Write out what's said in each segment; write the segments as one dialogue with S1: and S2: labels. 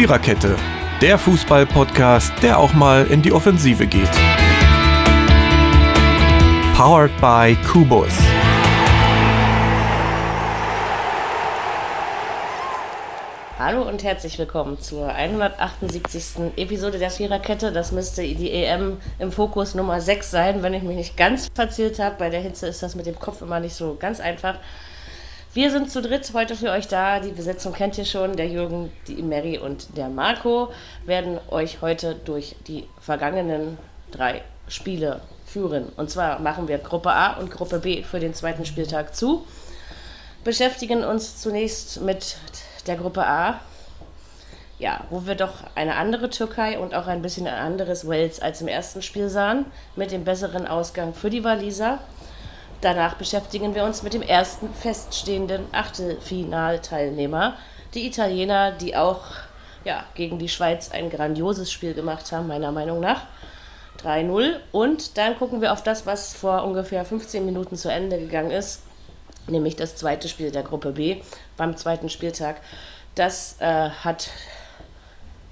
S1: Viererkette, der Fußball-Podcast, der auch mal in die Offensive geht. Powered by Kubus.
S2: Hallo und herzlich willkommen zur 178. Episode der Viererkette. Das müsste die EM im Fokus Nummer 6 sein, wenn ich mich nicht ganz verzählt habe. Bei der Hitze ist das mit dem Kopf immer nicht so ganz einfach. Wir sind zu dritt heute für euch da. Die Besetzung kennt ihr schon. Der Jürgen, die Mary und der Marco werden euch heute durch die vergangenen drei Spiele führen. Und zwar machen wir Gruppe A und Gruppe B für den zweiten Spieltag zu. Beschäftigen uns zunächst mit der Gruppe A. Ja, wo wir doch eine andere Türkei und auch ein bisschen ein anderes Wales als im ersten Spiel sahen, mit dem besseren Ausgang für die Waliser. Danach beschäftigen wir uns mit dem ersten feststehenden Achtelfinalteilnehmer, die Italiener, die auch ja, gegen die Schweiz ein grandioses Spiel gemacht haben, meiner Meinung nach. 3-0. Und dann gucken wir auf das, was vor ungefähr 15 Minuten zu Ende gegangen ist, nämlich das zweite Spiel der Gruppe B beim zweiten Spieltag. Das äh, hat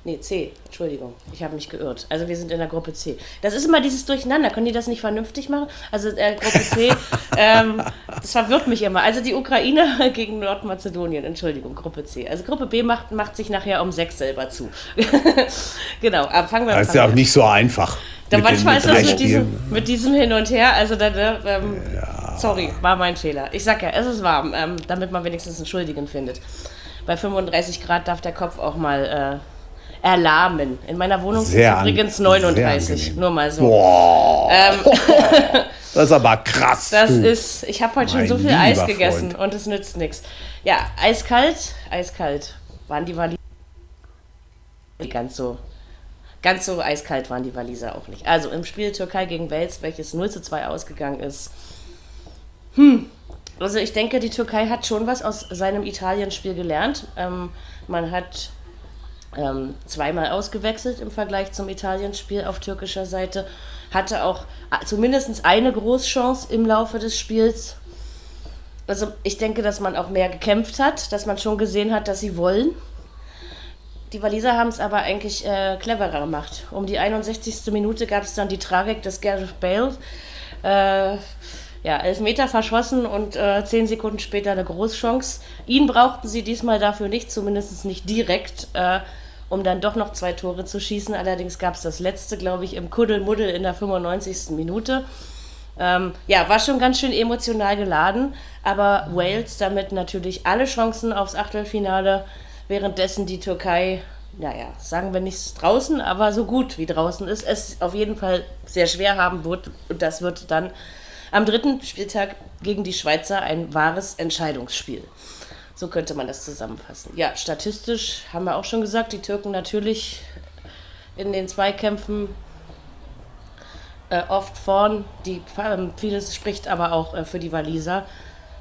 S2: Nee, C, Entschuldigung, ich habe mich geirrt. Also wir sind in der Gruppe C. Das ist immer dieses Durcheinander. Können die das nicht vernünftig machen? Also äh, Gruppe C, ähm, das verwirrt mich immer. Also die Ukraine gegen Nordmazedonien, Entschuldigung, Gruppe C. Also Gruppe B macht, macht sich nachher um sechs selber zu. genau, aber fangen wir an.
S3: Das ist ja auch nicht so einfach.
S2: Da manchmal den, ist das mit diesem, mit diesem Hin und Her, also dann, äh, ähm, ja. sorry, war mein Fehler. Ich sag ja, es ist warm, ähm, damit man wenigstens einen Schuldigen findet. Bei 35 Grad darf der Kopf auch mal... Äh, erlahmen. In meiner Wohnung sind es übrigens 39. Nur mal so.
S3: Boah. Ähm, das ist aber krass.
S2: Das du. ist, ich habe heute schon so viel Eis gegessen Freund. und es nützt nichts. Ja, eiskalt, eiskalt. Waren die Waliser ganz so. Ganz so eiskalt waren die Waliser auch nicht. Also im Spiel Türkei gegen Wales, welches 0 zu 2 ausgegangen ist. Hm. Also ich denke, die Türkei hat schon was aus seinem Italien-Spiel gelernt. Ähm, man hat ähm, zweimal ausgewechselt im Vergleich zum Italien-Spiel auf türkischer Seite. Hatte auch äh, zumindest eine Großchance im Laufe des Spiels. Also ich denke, dass man auch mehr gekämpft hat, dass man schon gesehen hat, dass sie wollen. Die Waliser haben es aber eigentlich äh, cleverer gemacht. Um die 61. Minute gab es dann die Tragik des Gareth Bale. Äh, ja, elf Meter verschossen und äh, zehn Sekunden später eine Großchance. Ihn brauchten sie diesmal dafür nicht, zumindest nicht direkt. Äh, um dann doch noch zwei Tore zu schießen. Allerdings gab es das letzte, glaube ich, im Kuddelmuddel in der 95. Minute. Ähm, ja, war schon ganz schön emotional geladen, aber Wales damit natürlich alle Chancen aufs Achtelfinale, währenddessen die Türkei, naja, sagen wir nicht draußen, aber so gut wie draußen ist, es auf jeden Fall sehr schwer haben wird. Und das wird dann am dritten Spieltag gegen die Schweizer ein wahres Entscheidungsspiel. So könnte man das zusammenfassen. Ja, statistisch haben wir auch schon gesagt, die Türken natürlich in den Zweikämpfen äh, oft vorn. Die, äh, vieles spricht aber auch äh, für die Waliser.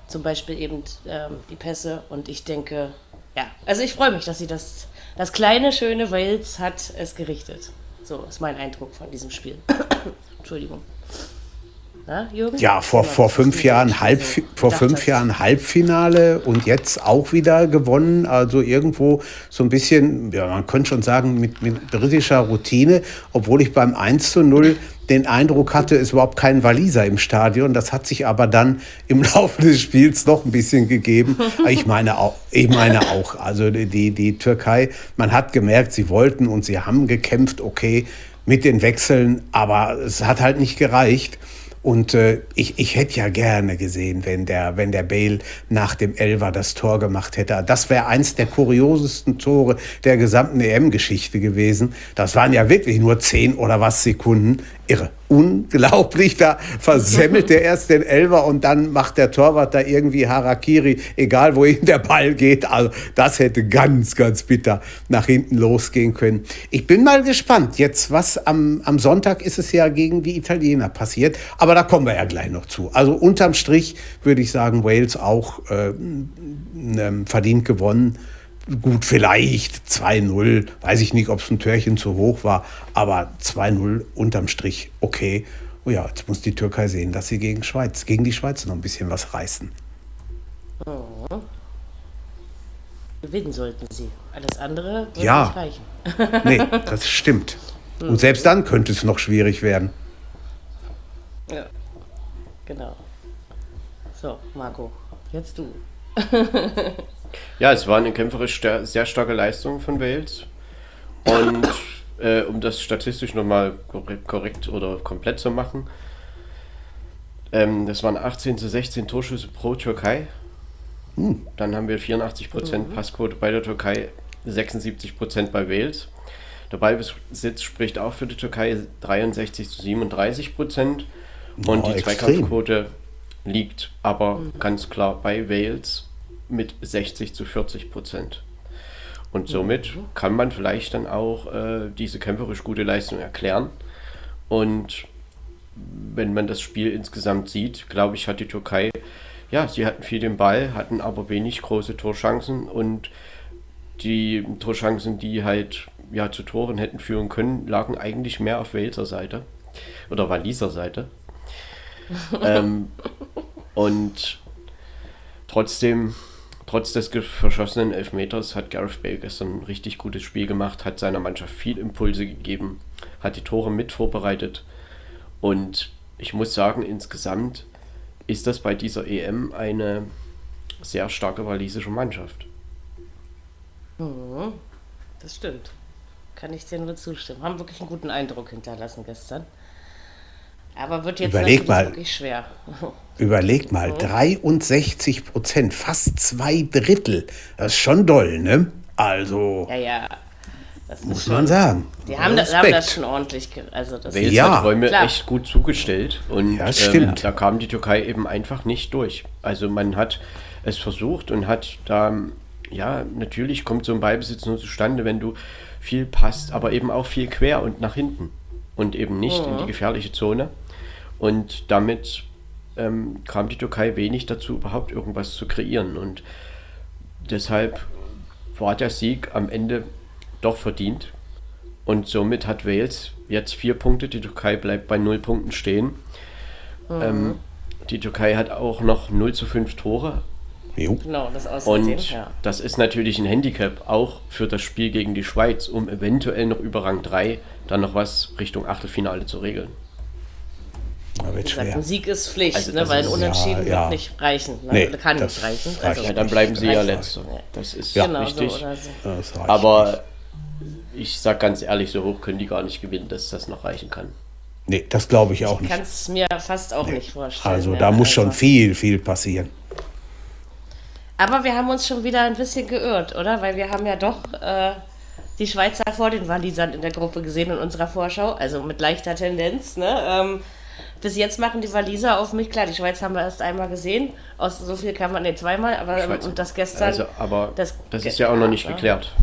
S2: Zum Beispiel eben ähm, die Pässe. Und ich denke, ja, also ich freue mich, dass sie das, das kleine, schöne Wales hat es gerichtet. So ist mein Eindruck von diesem Spiel. Entschuldigung.
S3: Na, Jürgen? Ja, vor, vor fünf Jahren Halb, vor fünf Jahren Halbfinale und jetzt auch wieder gewonnen. Also irgendwo so ein bisschen, ja, man könnte schon sagen, mit, mit britischer Routine, obwohl ich beim 1 zu 0 den Eindruck hatte, es ist überhaupt kein Waliser im Stadion. Das hat sich aber dann im Laufe des Spiels noch ein bisschen gegeben. Ich meine auch, ich meine auch, also die, die Türkei, man hat gemerkt, sie wollten und sie haben gekämpft, okay, mit den Wechseln, aber es hat halt nicht gereicht. Und äh, ich, ich hätte ja gerne gesehen, wenn der, wenn der Bale nach dem Elver das Tor gemacht hätte. Das wäre eins der kuriosesten Tore der gesamten EM-Geschichte gewesen. Das waren ja wirklich nur zehn oder was Sekunden. Irre unglaublich. Da versemmelt der erst den Elver und dann macht der Torwart da irgendwie Harakiri, egal wohin der Ball geht. Also das hätte ganz, ganz bitter nach hinten losgehen können. Ich bin mal gespannt. Jetzt, was am, am Sonntag ist es ja gegen die Italiener passiert. Aber da kommen wir ja gleich noch zu. Also unterm Strich würde ich sagen, Wales auch äh, verdient gewonnen gut, vielleicht 2-0. Weiß ich nicht, ob es ein Törchen zu hoch war, aber 2-0 unterm Strich okay. Oh ja, jetzt muss die Türkei sehen, dass sie gegen Schweiz, gegen die Schweiz noch ein bisschen was reißen.
S2: gewinnen sollten sie. Alles andere
S3: wird ja. nicht reichen. nee, das stimmt. Und selbst dann könnte es noch schwierig werden.
S2: Ja, genau. So, Marco, jetzt du.
S4: ja, es war eine kämpferisch sehr starke Leistung von Wales. Und äh, um das statistisch nochmal korrekt, korrekt oder komplett zu machen, ähm, das waren 18 zu 16 Torschüsse pro Türkei. Hm. Dann haben wir 84% mhm. Passquote bei der Türkei, 76% bei Wales. Der Ballbesitz spricht auch für die Türkei 63 zu 37 Prozent. Und oh, die Zweikampfquote liegt aber mhm. ganz klar bei Wales mit 60 zu 40 Prozent. Und somit mhm. kann man vielleicht dann auch äh, diese kämpferisch gute Leistung erklären. Und wenn man das Spiel insgesamt sieht, glaube ich, hat die Türkei, ja, sie hatten viel den Ball, hatten aber wenig große Torchancen und die Torchancen, die halt ja, zu Toren hätten führen können, lagen eigentlich mehr auf Waleser Seite oder Waliser Seite. ähm, und trotzdem, trotz des verschossenen Elfmeters, hat Gareth Bale gestern ein richtig gutes Spiel gemacht, hat seiner Mannschaft viel Impulse gegeben, hat die Tore mit vorbereitet. Und ich muss sagen, insgesamt ist das bei dieser EM eine sehr starke walisische Mannschaft.
S2: Mhm, das stimmt. Kann ich dir nur zustimmen. Haben wirklich einen guten Eindruck hinterlassen gestern. Aber wird jetzt
S3: Überleg mal,
S2: wirklich schwer.
S3: Überleg mal, 63 Prozent, fast zwei Drittel. Das ist schon doll, ne? Also.
S2: Ja, ja.
S3: muss schon, man sagen.
S2: Die haben das, haben das, schon ordentlich. Also das
S4: Wales ja, hat Räume klar. echt gut zugestellt. Und
S3: ja, stimmt.
S4: Ähm, da kam die Türkei eben einfach nicht durch. Also man hat es versucht und hat da, ja, natürlich kommt so ein Ballbesitz nur zustande, wenn du viel passt, aber eben auch viel quer und nach hinten und eben nicht mhm. in die gefährliche Zone. Und damit ähm, kam die Türkei wenig dazu, überhaupt irgendwas zu kreieren. Und deshalb war der Sieg am Ende doch verdient. Und somit hat Wales jetzt vier Punkte. Die Türkei bleibt bei null Punkten stehen. Mhm. Ähm, die Türkei hat auch noch 0 zu 5 Tore
S2: Jo. Genau, das
S4: außerdem, Und ja. das ist natürlich ein Handicap auch für das Spiel gegen die Schweiz, um eventuell noch über Rang 3 dann noch was Richtung Achtelfinale zu regeln.
S2: Gesagt, ein Sieg ist Pflicht, also ne, weil ein Unentschieden ja, ja. wird nicht reichen. Ne? Nee, kann nicht reichen.
S4: Also, ja, dann bleiben sie ja letzter. Das ist ja. Genau, richtig. So so. Aber ich sag ganz ehrlich, so hoch können die gar nicht gewinnen, dass das noch reichen kann.
S3: Nee, das glaube ich auch nicht.
S2: Ich kann es mir fast auch nee. nicht vorstellen.
S3: Also da muss schon also viel, viel passieren.
S2: Aber wir haben uns schon wieder ein bisschen geirrt, oder? Weil wir haben ja doch äh, die Schweizer vor den Walisern in der Gruppe gesehen in unserer Vorschau, also mit leichter Tendenz. Ne? Ähm, bis jetzt machen die Waliser auf mich klar. Die Schweiz haben wir erst einmal gesehen. Aus so viel kann man nicht zweimal, aber ähm, und das gestern.
S4: Also, aber das, das ist ja auch noch nicht geklärt.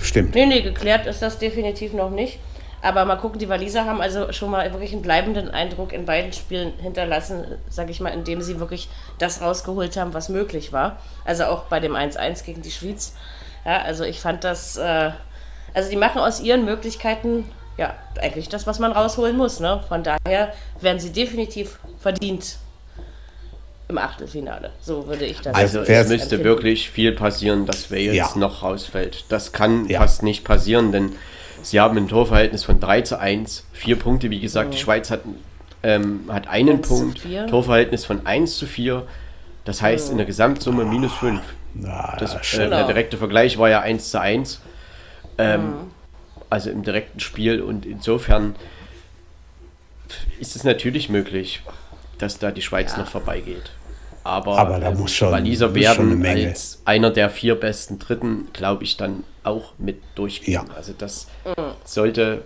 S3: Stimmt.
S2: Nee, nee, geklärt ist das definitiv noch nicht. Aber mal gucken, die Waliser haben also schon mal wirklich einen bleibenden Eindruck in beiden Spielen hinterlassen, sage ich mal, indem sie wirklich das rausgeholt haben, was möglich war. Also auch bei dem 1-1 gegen die Schweiz. Ja, also ich fand das, äh, also die machen aus ihren Möglichkeiten ja eigentlich das, was man rausholen muss. Ne? Von daher werden sie definitiv verdient im Achtelfinale. So würde ich das
S4: Also es müsste empfinden. wirklich viel passieren, dass Wales ja. noch rausfällt. Das kann ja. fast nicht passieren, denn Sie haben ein Torverhältnis von 3 zu 1, vier Punkte. Wie gesagt, mhm. die Schweiz hat, ähm, hat einen Punkt, Torverhältnis von 1 zu 4. Das heißt mhm. in der Gesamtsumme minus 5.
S3: Na,
S4: das, äh, der direkte Vergleich war ja 1 zu 1. Ähm, mhm. Also im direkten Spiel und insofern ist es natürlich möglich, dass da die Schweiz ja. noch vorbeigeht. Aber,
S3: Aber da ähm, muss schon,
S4: Waliser werden als einer der vier besten Dritten, glaube ich, dann auch mit durchgehen. Ja. Also das sollte,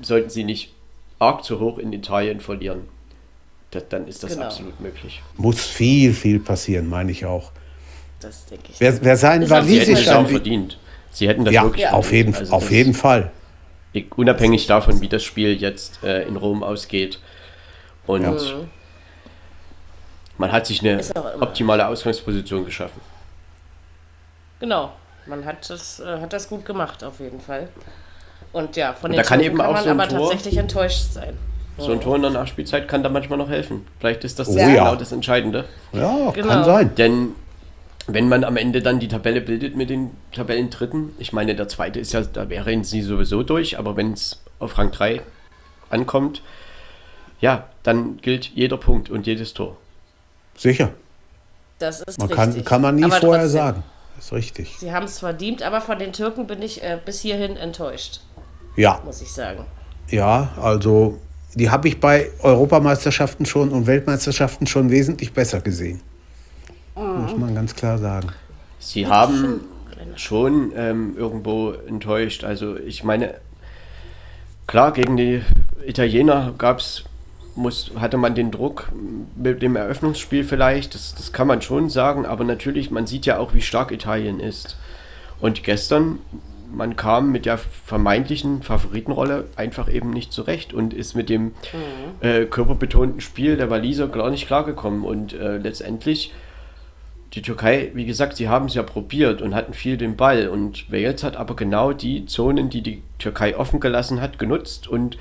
S4: sollten sie nicht arg zu hoch in Italien verlieren. Das, dann ist das genau. absolut möglich.
S3: Muss viel, viel passieren, meine ich auch.
S2: Das denke ich.
S3: Wer, wer sein Walisisch
S4: auch verdient. Sie hätten das
S3: ja,
S4: wirklich
S3: auf verdient. jeden, also auf jeden Fall.
S4: Unabhängig davon, wie das Spiel jetzt äh, in Rom ausgeht. Und ja. Man hat sich eine optimale Ausgangsposition geschaffen.
S2: Genau, man hat das, äh, hat das gut gemacht, auf jeden Fall. Und ja, von
S4: den da kann, eben kann auch man so aber
S2: Tor, tatsächlich enttäuscht sein.
S4: So ein Tor in der Nachspielzeit kann da manchmal noch helfen. Vielleicht ist das oh, ja. genau das Entscheidende.
S3: Ja, genau. kann sein.
S4: Denn wenn man am Ende dann die Tabelle bildet mit den Tabellendritten, ich meine, der zweite ist ja, da wären sie sowieso durch, aber wenn es auf Rang 3 ankommt, ja, dann gilt jeder Punkt und jedes Tor.
S3: Sicher.
S2: Das ist
S3: man
S2: richtig.
S3: Kann, kann man nie aber vorher trotzdem, sagen. Das ist richtig.
S2: Sie haben es verdient, aber von den Türken bin ich äh, bis hierhin enttäuscht.
S3: Ja.
S2: Muss ich sagen.
S3: Ja, also die habe ich bei Europameisterschaften schon und Weltmeisterschaften schon wesentlich besser gesehen. Muss man ganz klar sagen.
S4: Sie haben schon ähm, irgendwo enttäuscht. Also ich meine, klar, gegen die Italiener gab es muss, hatte man den Druck mit dem Eröffnungsspiel vielleicht, das, das kann man schon sagen, aber natürlich, man sieht ja auch, wie stark Italien ist. Und gestern, man kam mit der vermeintlichen Favoritenrolle einfach eben nicht zurecht und ist mit dem mhm. äh, körperbetonten Spiel der Waliser gar nicht klargekommen. Und äh, letztendlich, die Türkei, wie gesagt, sie haben es ja probiert und hatten viel den Ball. Und Wales hat aber genau die Zonen, die die Türkei offen gelassen hat, genutzt und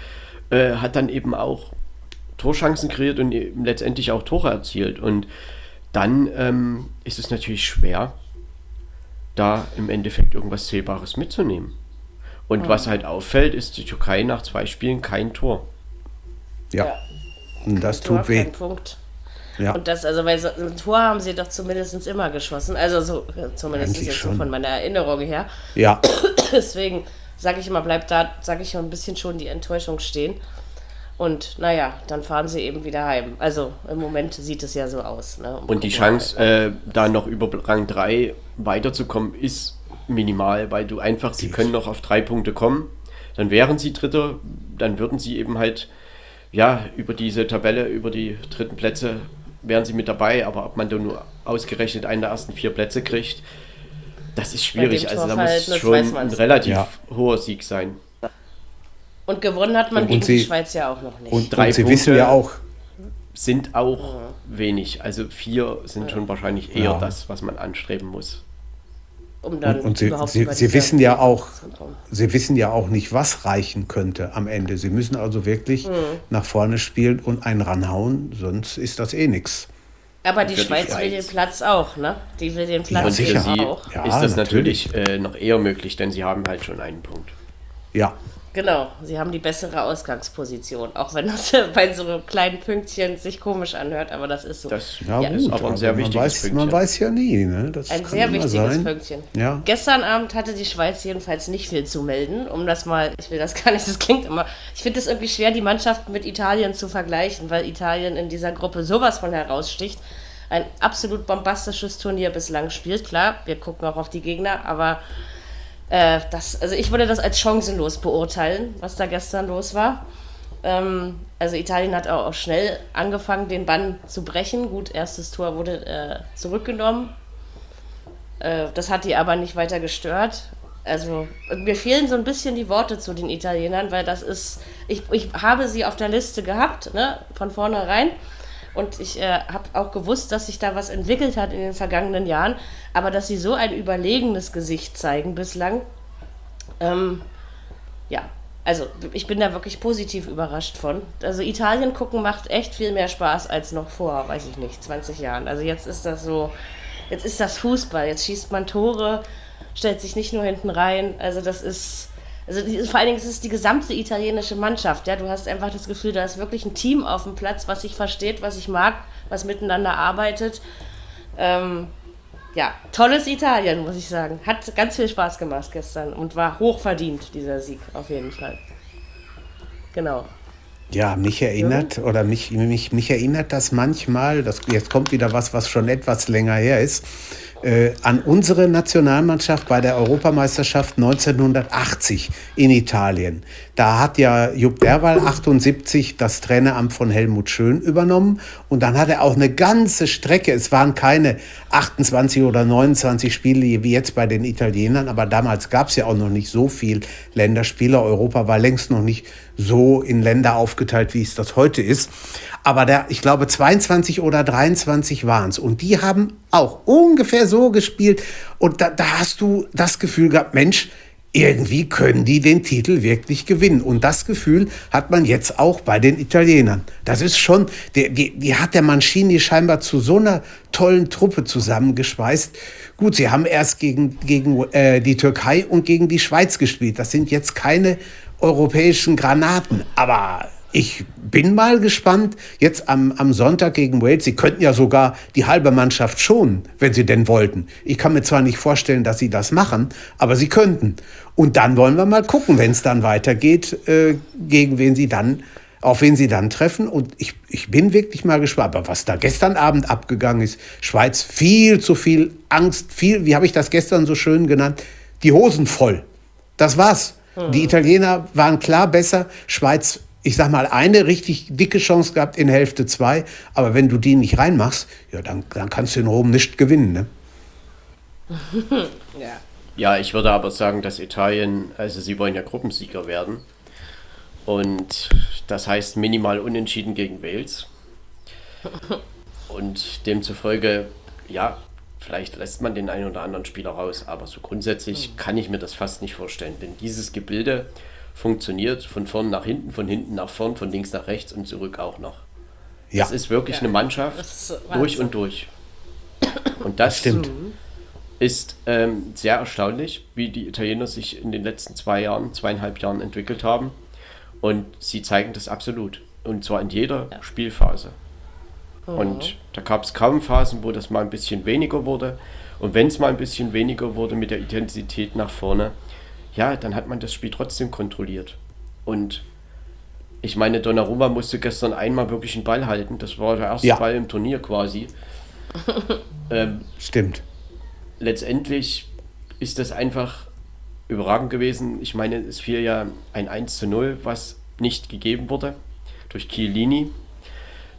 S4: äh, hat dann eben auch Torchancen kreiert und letztendlich auch Tore erzielt. Und dann ähm, ist es natürlich schwer, da im Endeffekt irgendwas Zählbares mitzunehmen. Und mhm. was halt auffällt, ist die Türkei nach zwei Spielen kein Tor.
S3: Ja. ja. Und das Tor, tut weh.
S2: Punkt. Ja. Und das, also, weil so, ein Tor haben sie doch zumindest immer geschossen. Also, so, zumindest Eigentlich jetzt so von meiner Erinnerung her.
S3: Ja.
S2: Deswegen sage ich immer, bleibt da, sage ich schon ein bisschen schon die Enttäuschung stehen. Und naja, dann fahren sie eben wieder heim. Also im Moment sieht es ja so aus. Ne?
S4: Und, und die Chance, äh, da noch über Rang 3 weiterzukommen, ist minimal, weil du einfach, sie können noch auf drei Punkte kommen. Dann wären sie Dritter, dann würden sie eben halt, ja, über diese Tabelle, über die dritten Plätze, wären sie mit dabei. Aber ob man da nur ausgerechnet einen der ersten vier Plätze kriegt, das ist schwierig. Also da muss schon ein relativ ja. hoher Sieg sein.
S2: Und gewonnen hat man und gegen sie, die Schweiz ja auch noch nicht.
S3: Und, drei und Sie Punkte wissen ja auch.
S4: Sind auch mhm. wenig. Also vier sind ja. schon wahrscheinlich eher ja. das, was man anstreben muss.
S3: Um dann und, und Sie, Sie, Sie wissen ja auch, Sie wissen ja auch nicht, was reichen könnte am Ende. Sie müssen also wirklich mhm. nach vorne spielen und einen ranhauen, sonst ist das eh nichts.
S2: Aber die Schweiz, die Schweiz, will den Platz auch, ne? Die will den Platz
S4: ja, auch. Ja, ist das natürlich, natürlich äh, noch eher möglich, denn sie haben halt schon einen Punkt.
S3: Ja,
S2: Genau, sie haben die bessere Ausgangsposition, auch wenn das bei so kleinen Pünktchen sich komisch anhört, aber das ist so.
S4: Das ja, ja, ist aber ein sehr wichtiges
S3: man weiß,
S4: Pünktchen.
S3: Man weiß ja nie, ne?
S2: Das ein sehr wichtiges sein. Pünktchen. Ja. Gestern Abend hatte die Schweiz jedenfalls nicht viel zu melden, um das mal, ich will das gar nicht, das klingt immer, ich finde es irgendwie schwer, die Mannschaft mit Italien zu vergleichen, weil Italien in dieser Gruppe sowas von heraussticht. Ein absolut bombastisches Turnier bislang spielt, klar, wir gucken auch auf die Gegner, aber äh, das, also ich würde das als chancenlos beurteilen, was da gestern los war. Ähm, also Italien hat auch, schnell angefangen, den Bann zu brechen. Gut, erstes Tor wurde äh, zurückgenommen. Äh, das hat die aber nicht weiter gestört. Also mir fehlen so ein bisschen die Worte zu den Italienern, weil das ist, ich, ich habe sie auf der Liste gehabt, ne, von vornherein. Und ich äh, habe auch gewusst, dass sich da was entwickelt hat in den vergangenen Jahren. Aber dass sie so ein überlegenes Gesicht zeigen bislang, ähm, ja, also ich bin da wirklich positiv überrascht von. Also Italien gucken macht echt viel mehr Spaß als noch vor, weiß ich nicht, 20 Jahren. Also jetzt ist das so, jetzt ist das Fußball, jetzt schießt man Tore, stellt sich nicht nur hinten rein. Also das ist, also die, vor allen Dingen ist es die gesamte italienische Mannschaft. Ja, du hast einfach das Gefühl, da ist wirklich ein Team auf dem Platz, was sich versteht, was sich mag, was miteinander arbeitet. Ähm, ja, tolles Italien, muss ich sagen. Hat ganz viel Spaß gemacht gestern und war hochverdient, dieser Sieg, auf jeden Fall. Genau.
S3: Ja, mich erinnert oder mich, mich, mich erinnert das manchmal, das, jetzt kommt wieder was, was schon etwas länger her ist, äh, an unsere Nationalmannschaft bei der Europameisterschaft 1980 in Italien. Da hat ja Jupp Derwal 78 das Traineramt von Helmut Schön übernommen und dann hat er auch eine ganze Strecke, es waren keine 28 oder 29 Spiele wie jetzt bei den Italienern, aber damals gab es ja auch noch nicht so viel Länderspiele. Europa war längst noch nicht so in Länder aufgeteilt, wie es das heute ist. Aber der, ich glaube, 22 oder 23 waren es. Und die haben auch ungefähr so gespielt. Und da, da hast du das Gefühl gehabt, Mensch, irgendwie können die den Titel wirklich gewinnen. Und das Gefühl hat man jetzt auch bei den Italienern. Das ist schon, die, die, die hat der Mancini scheinbar zu so einer tollen Truppe zusammengeschweißt. Gut, sie haben erst gegen, gegen äh, die Türkei und gegen die Schweiz gespielt. Das sind jetzt keine europäischen Granaten, aber ich bin mal gespannt, jetzt am, am Sonntag gegen Wales. Sie könnten ja sogar die halbe Mannschaft schonen, wenn sie denn wollten. Ich kann mir zwar nicht vorstellen, dass sie das machen, aber sie könnten. Und dann wollen wir mal gucken, wenn es dann weitergeht, äh, gegen wen sie dann, auf wen sie dann treffen. Und ich, ich bin wirklich mal gespannt. Aber was da gestern Abend abgegangen ist, Schweiz viel zu viel Angst, viel, wie habe ich das gestern so schön genannt, die Hosen voll. Das war's. Die Italiener waren klar besser, Schweiz ich sag mal, eine richtig dicke Chance gehabt in Hälfte zwei. Aber wenn du die nicht reinmachst, ja, dann, dann kannst du in Rom nicht gewinnen. Ne?
S4: ja. ja, ich würde aber sagen, dass Italien, also sie wollen ja Gruppensieger werden. Und das heißt minimal unentschieden gegen Wales. Und demzufolge, ja, vielleicht lässt man den einen oder anderen Spieler raus, aber so grundsätzlich kann ich mir das fast nicht vorstellen. Denn dieses Gebilde, funktioniert von vorn nach hinten, von hinten nach vorn, von links nach rechts und zurück auch noch. Ja. Das ist wirklich ja. eine Mannschaft durch und durch. Und das, stimmt. ist ähm, sehr erstaunlich, wie die Italiener sich in den letzten zwei Jahren, zweieinhalb Jahren entwickelt haben. Und sie zeigen das absolut. Und zwar in jeder ja. Spielphase. Mhm. Und da gab es kaum Phasen, wo das mal ein bisschen weniger wurde. Und wenn es mal ein bisschen weniger wurde mit der Intensität nach vorne, ja, dann hat man das Spiel trotzdem kontrolliert. Und ich meine, Donnarumma musste gestern einmal wirklich einen Ball halten. Das war der erste ja. Ball im Turnier quasi.
S3: ähm, Stimmt.
S4: Letztendlich ist das einfach überragend gewesen. Ich meine, es fiel ja ein 1 zu 0, was nicht gegeben wurde durch Chiellini.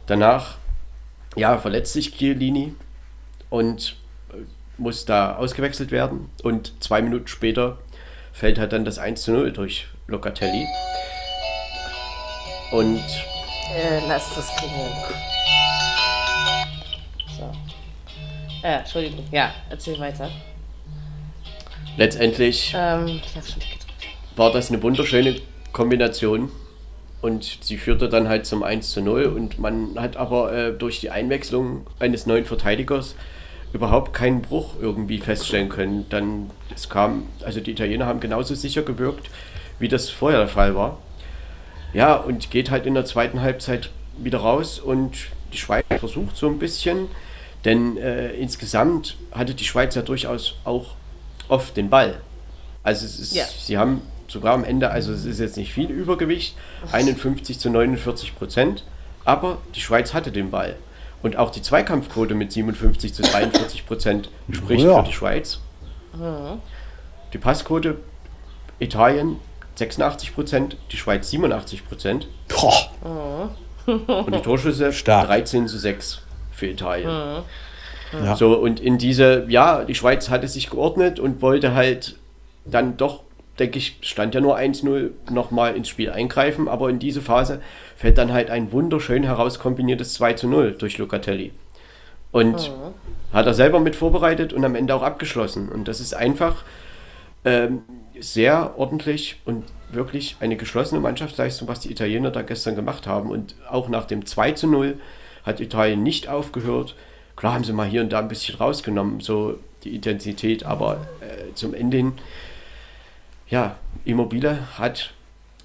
S4: Danach, ja, verletzt sich Chiellini und äh, muss da ausgewechselt werden. Und zwei Minuten später fällt halt dann das 1 zu 0 durch Locatelli. Und.
S2: Äh, lass das klingeln. So. Äh, Entschuldigung. Ja, erzähl weiter.
S4: Letztendlich ähm, war das eine wunderschöne Kombination und sie führte dann halt zum 1 zu 0 und man hat aber äh, durch die Einwechslung eines neuen Verteidigers überhaupt keinen Bruch irgendwie feststellen können. Dann es kam, also die Italiener haben genauso sicher gewirkt, wie das vorher der Fall war. Ja, und geht halt in der zweiten Halbzeit wieder raus und die Schweiz versucht so ein bisschen, denn äh, insgesamt hatte die Schweiz ja durchaus auch oft den Ball. Also es ist, ja. sie haben sogar am Ende, also es ist jetzt nicht viel Übergewicht, 51 zu 49 Prozent, aber die Schweiz hatte den Ball. Und auch die Zweikampfquote mit 57 zu 43 Prozent spricht ja. für die Schweiz. Die Passquote Italien 86 Prozent, die Schweiz 87 Prozent. Und die Torschüsse Stark. 13 zu 6 für Italien. Ja. So, und in diese, ja, die Schweiz hatte sich geordnet und wollte halt dann doch denke ich, stand ja nur 1-0 nochmal ins Spiel eingreifen, aber in diese Phase fällt dann halt ein wunderschön herauskombiniertes 2-0 durch Locatelli. Und mhm. hat er selber mit vorbereitet und am Ende auch abgeschlossen. Und das ist einfach ähm, sehr ordentlich und wirklich eine geschlossene Mannschaftsleistung, was die Italiener da gestern gemacht haben. Und auch nach dem 2 0 hat Italien nicht aufgehört. Klar haben sie mal hier und da ein bisschen rausgenommen, so die Intensität, aber äh, zum Ende hin ja, Immobile hat,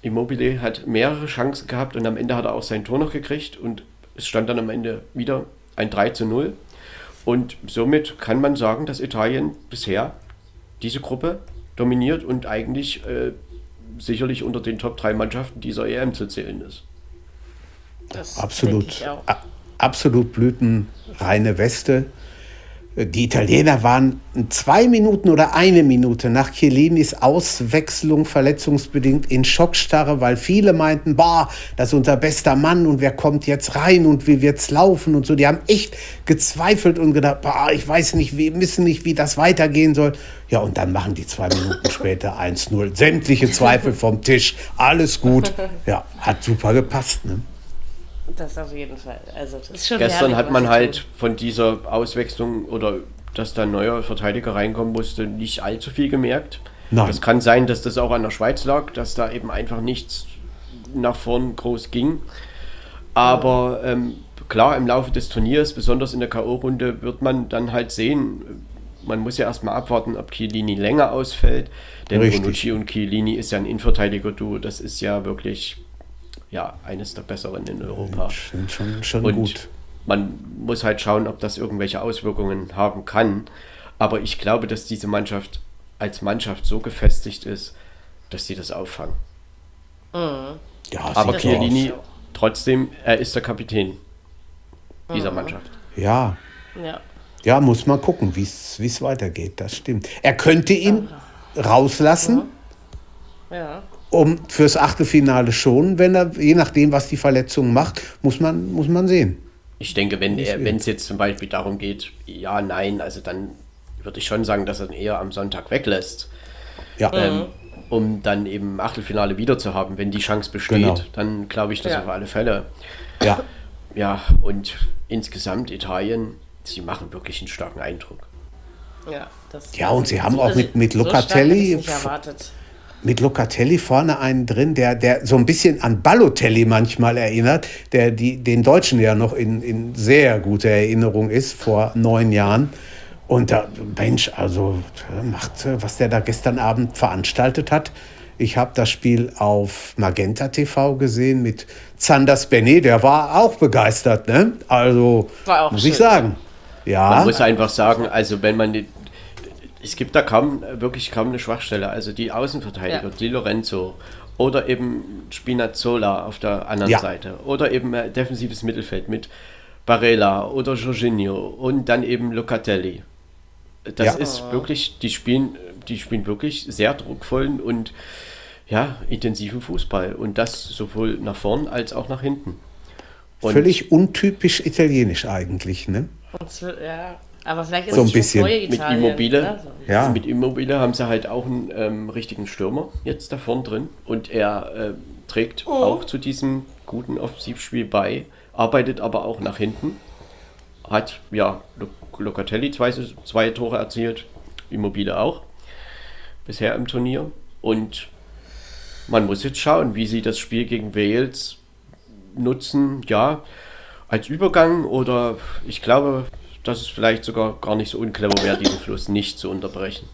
S4: Immobile hat mehrere Chancen gehabt und am Ende hat er auch sein Tor noch gekriegt und es stand dann am Ende wieder ein 3 zu 0. Und somit kann man sagen, dass Italien bisher diese Gruppe dominiert und eigentlich äh, sicherlich unter den Top 3 Mannschaften dieser EM zu zählen ist.
S3: Das absolut, absolut blütenreine Weste. Die Italiener waren zwei Minuten oder eine Minute nach Chiellinis Auswechslung verletzungsbedingt in Schockstarre, weil viele meinten, boah, das ist unser bester Mann und wer kommt jetzt rein und wie wird's laufen und so. Die haben echt gezweifelt und gedacht, boah, ich weiß nicht, wir wissen nicht, wie das weitergehen soll. Ja, und dann machen die zwei Minuten später 1-0. Sämtliche Zweifel vom Tisch, alles gut. Ja, hat super gepasst. Ne?
S2: Das auf jeden Fall. Also,
S4: Gestern hat man halt von dieser Auswechslung oder dass da ein neuer Verteidiger reinkommen musste, nicht allzu viel gemerkt. Nein. Das kann sein, dass das auch an der Schweiz lag, dass da eben einfach nichts nach vorn groß ging. Aber ähm, klar, im Laufe des Turniers, besonders in der K.O.-Runde, wird man dann halt sehen, man muss ja erstmal abwarten, ob Chiellini länger ausfällt. Denn Richtig. Bonucci und Chiellini ist ja ein Innenverteidiger-Duo. Das ist ja wirklich ja, eines der besseren in Europa.
S3: Schon, schon, schon und gut.
S4: Man muss halt schauen, ob das irgendwelche Auswirkungen haben kann. Aber ich glaube, dass diese Mannschaft als Mannschaft so gefestigt ist, dass sie das auffangen. Mhm. Ja, Aber Chiellini, trotzdem, er ist der Kapitän dieser mhm. Mannschaft.
S3: Ja. Ja. Ja, muss man gucken, wie es weitergeht. Das stimmt. Er könnte ihn rauslassen. Ja. Um fürs Achtelfinale schon, wenn er, je nachdem, was die Verletzung macht, muss man, muss man sehen.
S4: Ich denke, wenn es jetzt zum Beispiel darum geht, ja, nein, also dann würde ich schon sagen, dass er ihn eher am Sonntag weglässt. Ja. Ähm, mhm. um dann eben Achtelfinale wieder zu haben, wenn die Chance besteht, genau. dann glaube ich das ja. auf alle Fälle. Ja. Ja, und insgesamt Italien, sie machen wirklich einen starken Eindruck.
S3: Ja, ja und sie haben auch mit, mit Locatelli. So mit Locatelli vorne einen drin, der, der so ein bisschen an Ballotelli manchmal erinnert, der die, den Deutschen ja noch in, in sehr guter Erinnerung ist, vor neun Jahren. Und der Mensch, also macht, was der da gestern Abend veranstaltet hat. Ich habe das Spiel auf Magenta TV gesehen mit Zanders Benny, der war auch begeistert, ne? Also muss schön. ich sagen.
S4: Ja. Man muss einfach sagen, also wenn man es gibt da kaum wirklich kaum eine Schwachstelle. Also die Außenverteidiger, ja. die Lorenzo oder eben Spinazzola auf der anderen ja. Seite oder eben äh, defensives Mittelfeld mit Barella oder Jorginho und dann eben Locatelli. Das ja. ist wirklich, die spielen, die spielen wirklich sehr druckvollen und ja, intensiven Fußball und das sowohl nach vorn als auch nach hinten.
S3: Und Völlig untypisch italienisch eigentlich, ne?
S2: ja, aber vielleicht ist
S3: so ein es bisschen.
S4: mit Immobile, ne? ja. mit Immobile haben sie halt auch einen ähm, richtigen Stürmer jetzt da vorn drin und er äh, trägt oh. auch zu diesem guten Offensivspiel bei, arbeitet aber auch nach hinten. Hat ja Locatelli zwei, zwei Tore erzielt, Immobile auch bisher im Turnier und man muss jetzt schauen, wie sie das Spiel gegen Wales nutzen. Ja, als Übergang oder ich glaube, dass es vielleicht sogar gar nicht so unclever wäre, diesen Fluss nicht zu unterbrechen.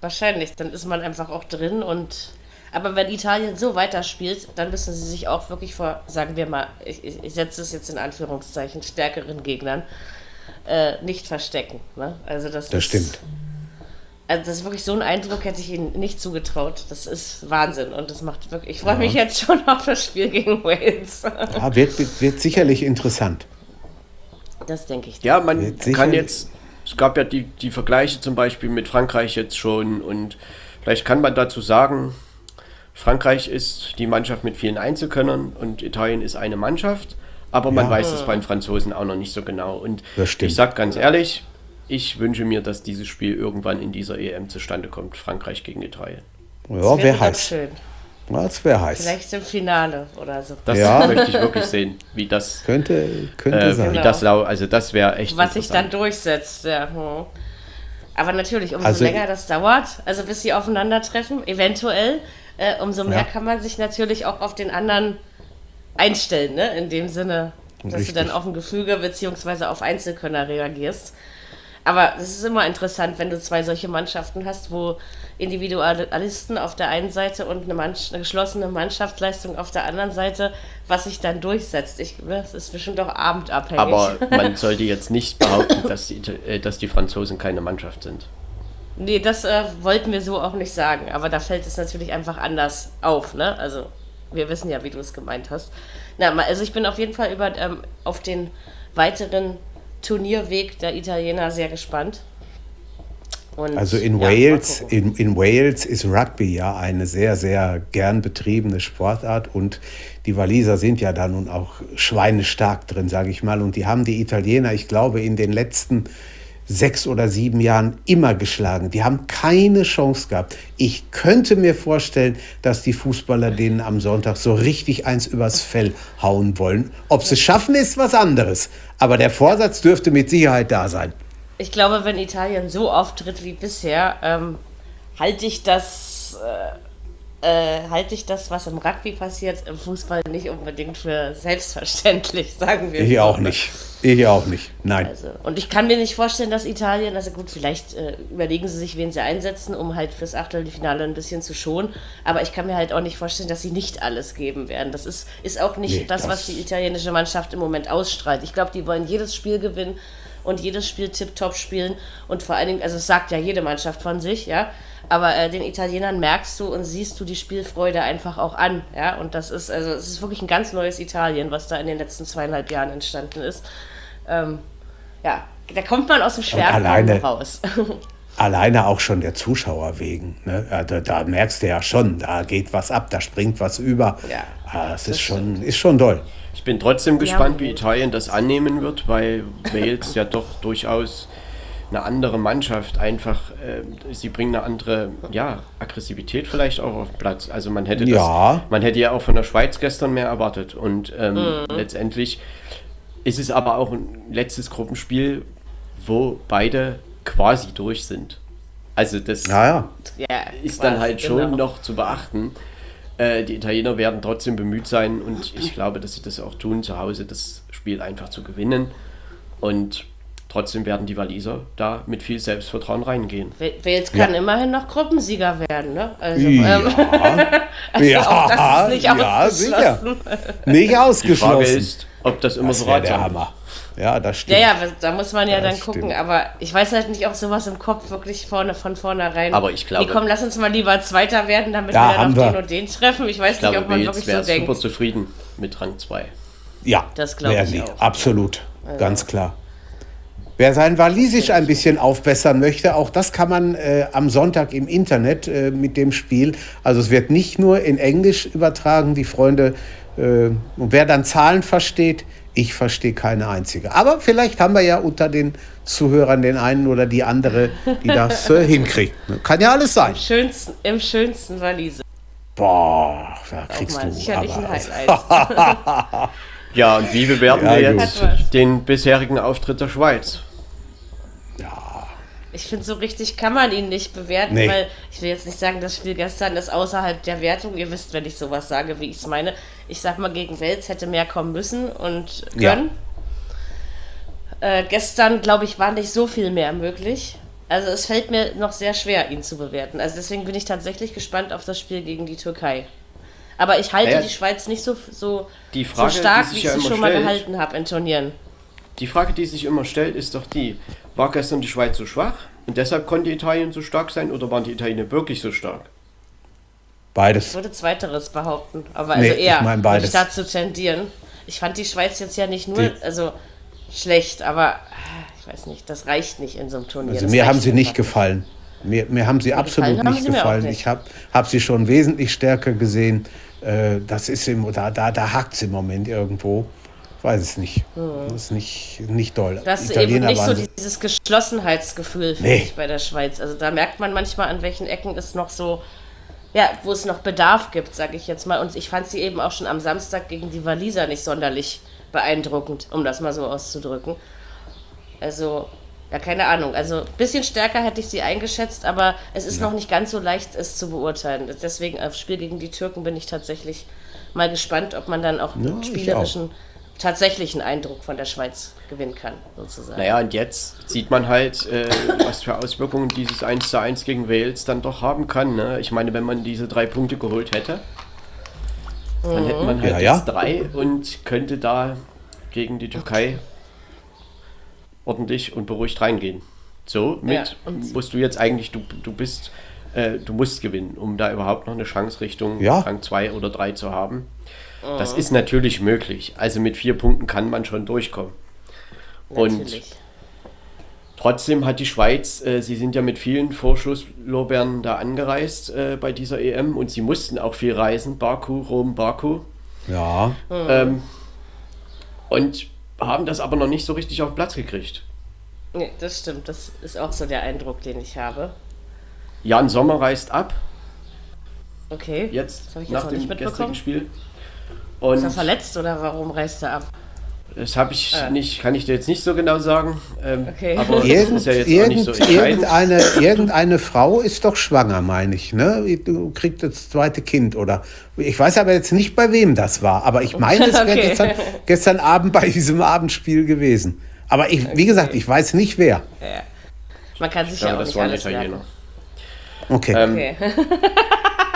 S2: Wahrscheinlich, dann ist man einfach auch drin und aber wenn Italien so weiterspielt, dann müssen sie sich auch wirklich vor, sagen wir mal, ich, ich setze es jetzt in Anführungszeichen, stärkeren Gegnern äh, nicht verstecken. Ne? Also das,
S3: das ist, stimmt.
S2: Also das ist wirklich so ein Eindruck, hätte ich ihnen nicht zugetraut. Das ist Wahnsinn und das macht wirklich. Ich freue ja. mich jetzt schon auf das Spiel gegen Wales.
S3: Ja, wird, wird sicherlich interessant.
S2: Das denke ich.
S4: Ja, man kann jetzt, es gab ja die, die Vergleiche zum Beispiel mit Frankreich jetzt schon und vielleicht kann man dazu sagen, Frankreich ist die Mannschaft mit vielen Einzelkönnern und Italien ist eine Mannschaft, aber man ja. weiß es bei den Franzosen auch noch nicht so genau. Und ich sage ganz ehrlich, ich wünsche mir, dass dieses Spiel irgendwann in dieser EM zustande kommt, Frankreich gegen Italien.
S3: Ja, wäre heiß. Schön. Das wäre heiß.
S2: Vielleicht im Finale oder so.
S4: Das ja. möchte ich wirklich sehen, wie das
S3: könnte, könnte äh,
S4: sein. Wie das lau also das wäre echt.
S2: Was sich dann durchsetzt, ja. Hm. Aber natürlich, umso also, länger das dauert, also bis sie aufeinandertreffen, eventuell, äh, umso mehr ja. kann man sich natürlich auch auf den anderen einstellen, ne? In dem Sinne, dass Richtig. du dann auf ein Gefüge bzw. auf Einzelkönner reagierst. Aber es ist immer interessant, wenn du zwei solche Mannschaften hast, wo Individualisten auf der einen Seite und eine, Mann eine geschlossene Mannschaftsleistung auf der anderen Seite, was sich dann durchsetzt. Ich, das ist bestimmt auch abendabhängig.
S4: Aber man sollte jetzt nicht behaupten, dass die, äh, dass die Franzosen keine Mannschaft sind.
S2: Nee, das äh, wollten wir so auch nicht sagen. Aber da fällt es natürlich einfach anders auf. Ne? Also, wir wissen ja, wie du es gemeint hast. Na, also ich bin auf jeden Fall über, ähm, auf den weiteren Turnierweg der Italiener sehr gespannt.
S3: Und, also in ja, Wales, in, in Wales ist Rugby ja eine sehr, sehr gern betriebene Sportart und die Waliser sind ja da nun auch schweinestark drin, sage ich mal. Und die haben die Italiener, ich glaube, in den letzten sechs oder sieben Jahren immer geschlagen. Die haben keine Chance gehabt. Ich könnte mir vorstellen, dass die Fußballer denen am Sonntag so richtig eins übers Fell hauen wollen. Ob sie es schaffen, ist was anderes. Aber der Vorsatz dürfte mit Sicherheit da sein.
S2: Ich glaube, wenn Italien so auftritt wie bisher, ähm, halte ich das. Äh, äh, halte ich das, was im Rugby passiert, im Fußball nicht unbedingt für selbstverständlich, sagen wir.
S3: Ich so. auch nicht. Ich auch nicht. Nein.
S2: Also, und ich kann mir nicht vorstellen, dass Italien, also gut, vielleicht äh, überlegen sie sich, wen sie einsetzen, um halt fürs Achtelfinale ein bisschen zu schonen. Aber ich kann mir halt auch nicht vorstellen, dass sie nicht alles geben werden. Das ist, ist auch nicht nee, das, das, was die italienische Mannschaft im Moment ausstrahlt. Ich glaube, die wollen jedes Spiel gewinnen und jedes Spiel tipptopp spielen. Und vor allen Dingen, also es sagt ja jede Mannschaft von sich, ja. Aber äh, den Italienern merkst du und siehst du die Spielfreude einfach auch an. Ja? Und das ist, also es ist wirklich ein ganz neues Italien, was da in den letzten zweieinhalb Jahren entstanden ist. Ähm, ja, da kommt man aus dem Schwärmen raus.
S3: alleine auch schon der Zuschauer wegen. Ne? Ja, da, da, merkst du ja schon, da geht was ab, da springt was über. Ja, ah, das, das ist, schon, ist schon toll.
S4: Ich bin trotzdem gespannt, ja. wie Italien das annehmen wird, weil Wales ja doch durchaus eine andere Mannschaft einfach, äh, sie bringen eine andere ja, Aggressivität vielleicht auch auf Platz. Also man hätte das, ja. man hätte ja auch von der Schweiz gestern mehr erwartet. Und ähm, mhm. letztendlich ist es aber auch ein letztes Gruppenspiel, wo beide quasi durch sind. Also das
S3: ja,
S4: ja. ist dann halt schon genau. noch zu beachten. Äh, die Italiener werden trotzdem bemüht sein und ich glaube, dass sie das auch tun, zu Hause das Spiel einfach zu gewinnen. Und Trotzdem werden die Waliser da mit viel Selbstvertrauen reingehen.
S2: Wales kann ja. immerhin noch Gruppensieger werden, ne? Also, ja, ähm, also ja, auch das ist nicht ja sicher.
S3: Nicht ausgeschlossen. Die Frage
S4: ist, ob das immer das so ratsam
S3: der Hammer. Ja, das stimmt.
S2: Ja, ja, da muss man ja das dann gucken. Stimmt. Aber ich weiß halt nicht, ob sowas im Kopf wirklich vorne von vornherein.
S4: Aber ich glaube.
S2: Nee, komm, lass uns mal lieber Zweiter werden, damit ja, wir dann auf den und den treffen. Ich weiß ich nicht, glaube, ob man wirklich so denkt.
S4: super zufrieden mit Rang 2.
S3: Ja, das glaube ich. Auch. Absolut. Also. Ganz klar. Wer sein Walisisch ein bisschen aufbessern möchte, auch das kann man äh, am Sonntag im Internet äh, mit dem Spiel. Also es wird nicht nur in Englisch übertragen, die Freunde. Äh, und wer dann Zahlen versteht, ich verstehe keine einzige. Aber vielleicht haben wir ja unter den Zuhörern den einen oder die andere, die das äh, hinkriegt. Kann ja alles sein. Im
S2: schönsten, im schönsten Walisisch.
S3: Boah, da kriegst du sicherlich
S2: ein Highlight.
S4: Ja, und wie bewerten ja, wir jetzt den bisherigen Auftritt der Schweiz?
S3: Ja.
S2: Ich finde, so richtig kann man ihn nicht bewerten, nee. weil ich will jetzt nicht sagen, das Spiel gestern ist außerhalb der Wertung. Ihr wisst, wenn ich sowas sage, wie ich es meine. Ich sag mal, gegen Wels hätte mehr kommen müssen und können. Ja. Äh, gestern, glaube ich, war nicht so viel mehr möglich. Also es fällt mir noch sehr schwer, ihn zu bewerten. Also deswegen bin ich tatsächlich gespannt auf das Spiel gegen die Türkei. Aber ich halte ja, die Schweiz nicht so, so, Frage, so stark, wie ich ja sie schon stellt, mal gehalten habe in Turnieren.
S4: Die Frage, die sich immer stellt, ist doch die, war gestern die Schweiz so schwach und deshalb konnte Italien so stark sein oder waren die Italiener wirklich so stark?
S3: Beides.
S2: Ich würde zweiteres behaupten, aber nee, also eher ich mein beides. dazu tendieren. Ich fand die Schweiz jetzt ja nicht nur, die, also schlecht, aber ich weiß nicht, das reicht nicht in so einem Turnier.
S3: Also mir haben sie nicht gefallen. Mir, mir haben sie absolut gefallen nicht gefallen. Nicht. Ich habe hab sie schon wesentlich stärker gesehen. Äh, das ist im, da, da, da hakt es im Moment irgendwo. Ich weiß es nicht. Hm. Das ist nicht, nicht doll.
S2: Das ist eben nicht so dieses Geschlossenheitsgefühl, finde nee. ich, bei der Schweiz. Also da merkt man manchmal, an welchen Ecken es noch so, ja, wo es noch Bedarf gibt, sage ich jetzt mal. Und ich fand sie eben auch schon am Samstag gegen die Waliser nicht sonderlich beeindruckend, um das mal so auszudrücken. Also ja, keine Ahnung. Also ein bisschen stärker hätte ich sie eingeschätzt, aber es ist ja. noch nicht ganz so leicht, es zu beurteilen. Deswegen aufs Spiel gegen die Türken bin ich tatsächlich mal gespannt, ob man dann auch ja, spielerischen tatsächlichen Eindruck von der Schweiz gewinnen kann, sozusagen.
S4: Naja, und jetzt sieht man halt, äh, was für Auswirkungen dieses 1 zu 1 gegen Wales dann doch haben kann. Ne? Ich meine, wenn man diese drei Punkte geholt hätte, dann hätte man halt ja, jetzt drei und könnte da gegen die Türkei ordentlich und beruhigt reingehen. So, mit ja, musst du jetzt eigentlich, du, du bist, äh, du musst gewinnen, um da überhaupt noch eine Chance Richtung ja. Rang 2 oder 3 zu haben. Mhm. Das ist natürlich möglich. Also mit vier Punkten kann man schon durchkommen. Natürlich. Und trotzdem hat die Schweiz, äh, sie sind ja mit vielen Vorschusslorbeeren da angereist äh, bei dieser EM und sie mussten auch viel reisen. Baku, Rom, Baku.
S3: Ja.
S4: Mhm. Ähm, und haben das aber noch nicht so richtig auf Platz gekriegt.
S2: Nee, das stimmt. Das ist auch so der Eindruck, den ich habe.
S4: Jan Sommer reist ab.
S2: Okay.
S4: Jetzt, das ich jetzt nach dem gestrigen Spiel. Und
S2: ist er verletzt oder warum reist er ab?
S4: Das habe ich ah. nicht, kann ich dir jetzt nicht so genau sagen.
S3: Ähm, okay. Aber Irgend, ist ja jetzt irgend, nicht so irgendeine, irgendeine Frau ist doch schwanger, meine ich. Ne? Du kriegst das zweite Kind oder ich weiß aber jetzt nicht, bei wem das war. Aber ich meine, es wäre okay. gestern, gestern Abend bei diesem Abendspiel gewesen. Aber ich, okay. wie gesagt, ich weiß nicht wer. Ja.
S2: Man kann sich ja, ja auch nicht alles Italiener.
S3: Okay. Ähm, okay.